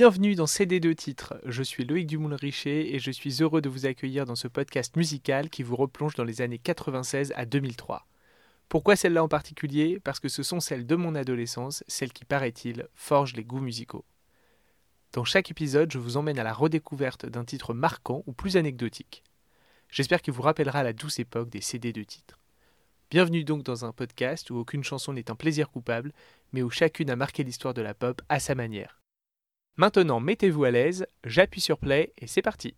Bienvenue dans CD2 titres. Je suis Loïc Dumoulin-Richer et je suis heureux de vous accueillir dans ce podcast musical qui vous replonge dans les années 96 à 2003. Pourquoi celle-là en particulier? Parce que ce sont celles de mon adolescence, celles qui, paraît-il, forgent les goûts musicaux. Dans chaque épisode, je vous emmène à la redécouverte d'un titre marquant ou plus anecdotique. J'espère qu'il vous rappellera la douce époque des CD de titres. Bienvenue donc dans un podcast où aucune chanson n'est un plaisir coupable, mais où chacune a marqué l'histoire de la pop à sa manière. Maintenant, mettez-vous à l'aise, j'appuie sur play et c'est parti.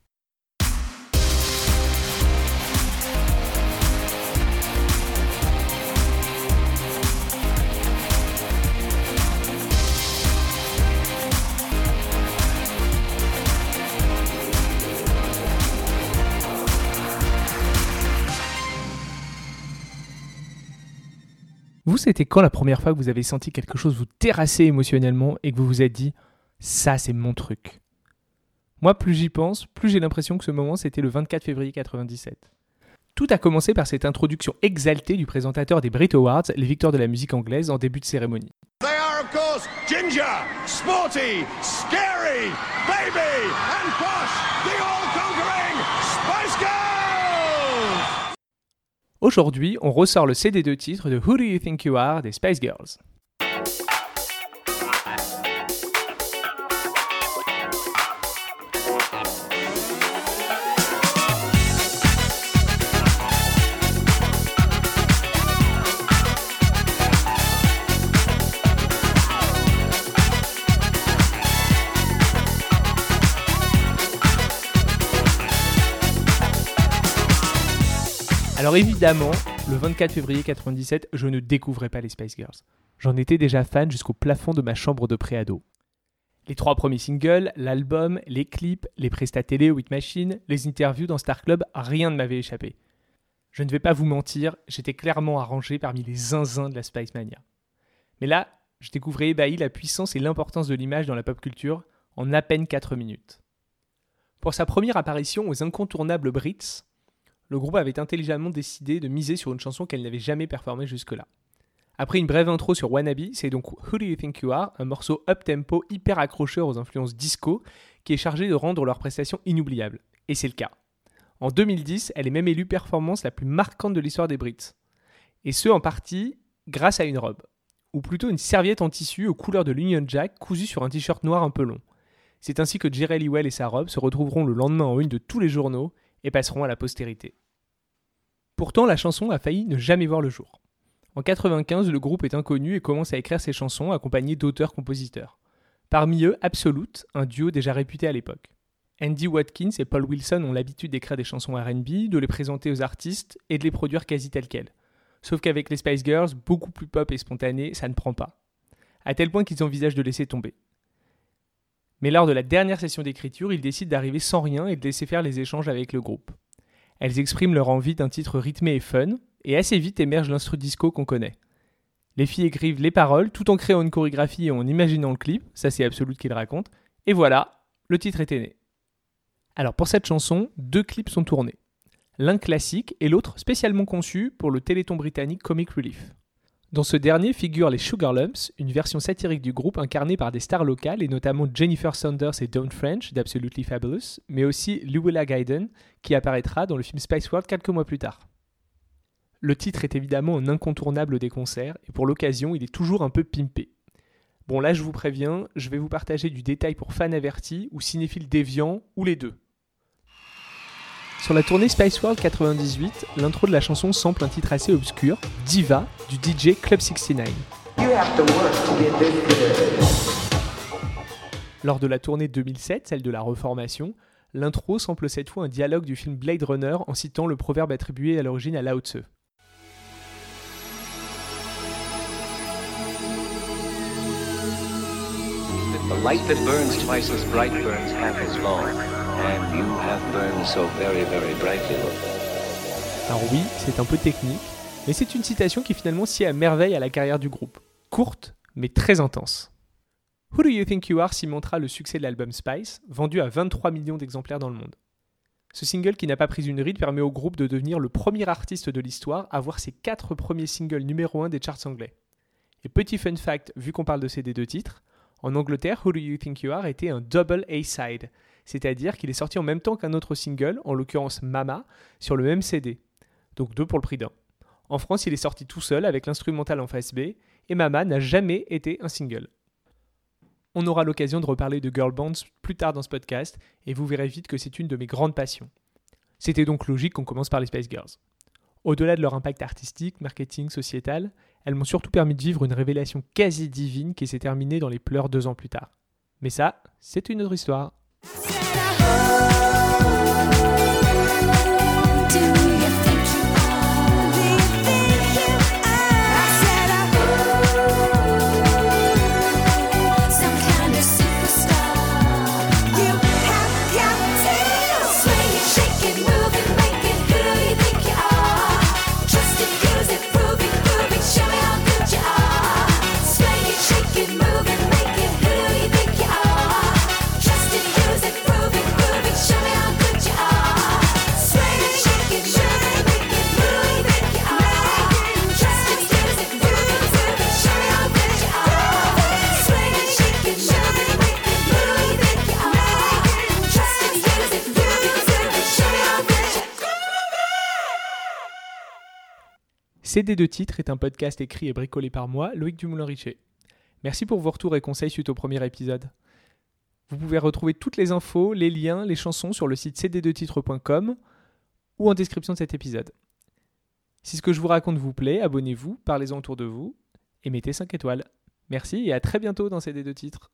Vous, c'était quand la première fois que vous avez senti quelque chose vous terrasser émotionnellement et que vous vous êtes dit ça, c'est mon truc Moi, plus j'y pense, plus j'ai l'impression que ce moment, c'était le 24 février 97. Tout a commencé par cette introduction exaltée du présentateur des Brit Awards, les victoires de la musique anglaise, en début de cérémonie. They are, of course, ginger, sporty, scary, baby, and posh, the all-conquering Spice Girls! Aujourd'hui, on ressort le CD de titre de Who Do You Think You Are des Spice Girls. Alors évidemment, le 24 février 97, je ne découvrais pas les Spice Girls. J'en étais déjà fan jusqu'au plafond de ma chambre de préado. Les trois premiers singles, l'album, les clips, les prestats télé With Machine, les interviews dans Star Club, rien ne m'avait échappé. Je ne vais pas vous mentir, j'étais clairement arrangé parmi les zinzins de la Spice Mania. Mais là, je découvrais ébahi la puissance et l'importance de l'image dans la pop culture en à peine 4 minutes. Pour sa première apparition aux incontournables Brits, le groupe avait intelligemment décidé de miser sur une chanson qu'elle n'avait jamais performée jusque-là. Après une brève intro sur Wannabe, c'est donc Who Do You Think You Are, un morceau up-tempo hyper accrocheur aux influences disco, qui est chargé de rendre leur prestation inoubliable. Et c'est le cas. En 2010, elle est même élue performance la plus marquante de l'histoire des Brits. Et ce, en partie, grâce à une robe. Ou plutôt une serviette en tissu aux couleurs de l'Union Jack cousue sur un t-shirt noir un peu long. C'est ainsi que Jerry Lee et sa robe se retrouveront le lendemain en une de tous les journaux et passeront à la postérité. Pourtant, la chanson a failli ne jamais voir le jour. En 95, le groupe est inconnu et commence à écrire ses chansons accompagné d'auteurs-compositeurs. Parmi eux, Absolute, un duo déjà réputé à l'époque. Andy Watkins et Paul Wilson ont l'habitude d'écrire des chansons RB, de les présenter aux artistes et de les produire quasi telles quelles. Sauf qu'avec les Spice Girls, beaucoup plus pop et spontané, ça ne prend pas. À tel point qu'ils envisagent de laisser tomber. Mais lors de la dernière session d'écriture, ils décident d'arriver sans rien et de laisser faire les échanges avec le groupe. Elles expriment leur envie d'un titre rythmé et fun, et assez vite émerge l'instru disco qu'on connaît. Les filles écrivent les paroles tout en créant une chorégraphie et en imaginant le clip, ça c'est Absolute qui le raconte, et voilà, le titre était né. Alors pour cette chanson, deux clips sont tournés. L'un classique et l'autre spécialement conçu pour le téléthon britannique Comic Relief. Dans ce dernier figurent les Sugar Lumps, une version satirique du groupe incarnée par des stars locales et notamment Jennifer Saunders et Dawn French d'Absolutely Fabulous, mais aussi Luella Gaiden qui apparaîtra dans le film Spice World quelques mois plus tard. Le titre est évidemment un incontournable des concerts et pour l'occasion il est toujours un peu pimpé. Bon là je vous préviens, je vais vous partager du détail pour fans avertis ou cinéphiles déviants ou les deux. Sur la tournée Spice World 98, l'intro de la chanson sample un titre assez obscur, Diva, du DJ Club 69. Lors de la tournée 2007, celle de la reformation, l'intro sample cette fois un dialogue du film Blade Runner en citant le proverbe attribué à l'origine à Lao Tse. The light that burns twice as bright burns half as long. Alors oui, c'est un peu technique, mais c'est une citation qui finalement sied à merveille à la carrière du groupe. Courte, mais très intense. Who Do You Think You Are cimentera le succès de l'album Spice, vendu à 23 millions d'exemplaires dans le monde? Ce single qui n'a pas pris une ride permet au groupe de devenir le premier artiste de l'histoire à avoir ses quatre premiers singles numéro 1 des charts anglais. Et petit fun fact, vu qu'on parle de ces deux titres, En Angleterre, Who Do You Think You Are était un double A-side, c'est-à-dire qu'il est sorti en même temps qu'un autre single, en l'occurrence Mama, sur le même CD. Donc deux pour le prix d'un. En France, il est sorti tout seul avec l'instrumental en face B, et Mama n'a jamais été un single. On aura l'occasion de reparler de girl bands plus tard dans ce podcast, et vous verrez vite que c'est une de mes grandes passions. C'était donc logique qu'on commence par les Spice Girls. Au-delà de leur impact artistique, marketing, sociétal, elles m'ont surtout permis de vivre une révélation quasi divine qui s'est terminée dans les pleurs deux ans plus tard. Mais ça, c'est une autre histoire. Said CD de titres est un podcast écrit et bricolé par moi, Loïc Dumoulin-Richer. Merci pour vos retours et conseils suite au premier épisode. Vous pouvez retrouver toutes les infos, les liens, les chansons sur le site cd2titres.com ou en description de cet épisode. Si ce que je vous raconte vous plaît, abonnez-vous, parlez-en autour de vous et mettez 5 étoiles. Merci et à très bientôt dans CD2 titres.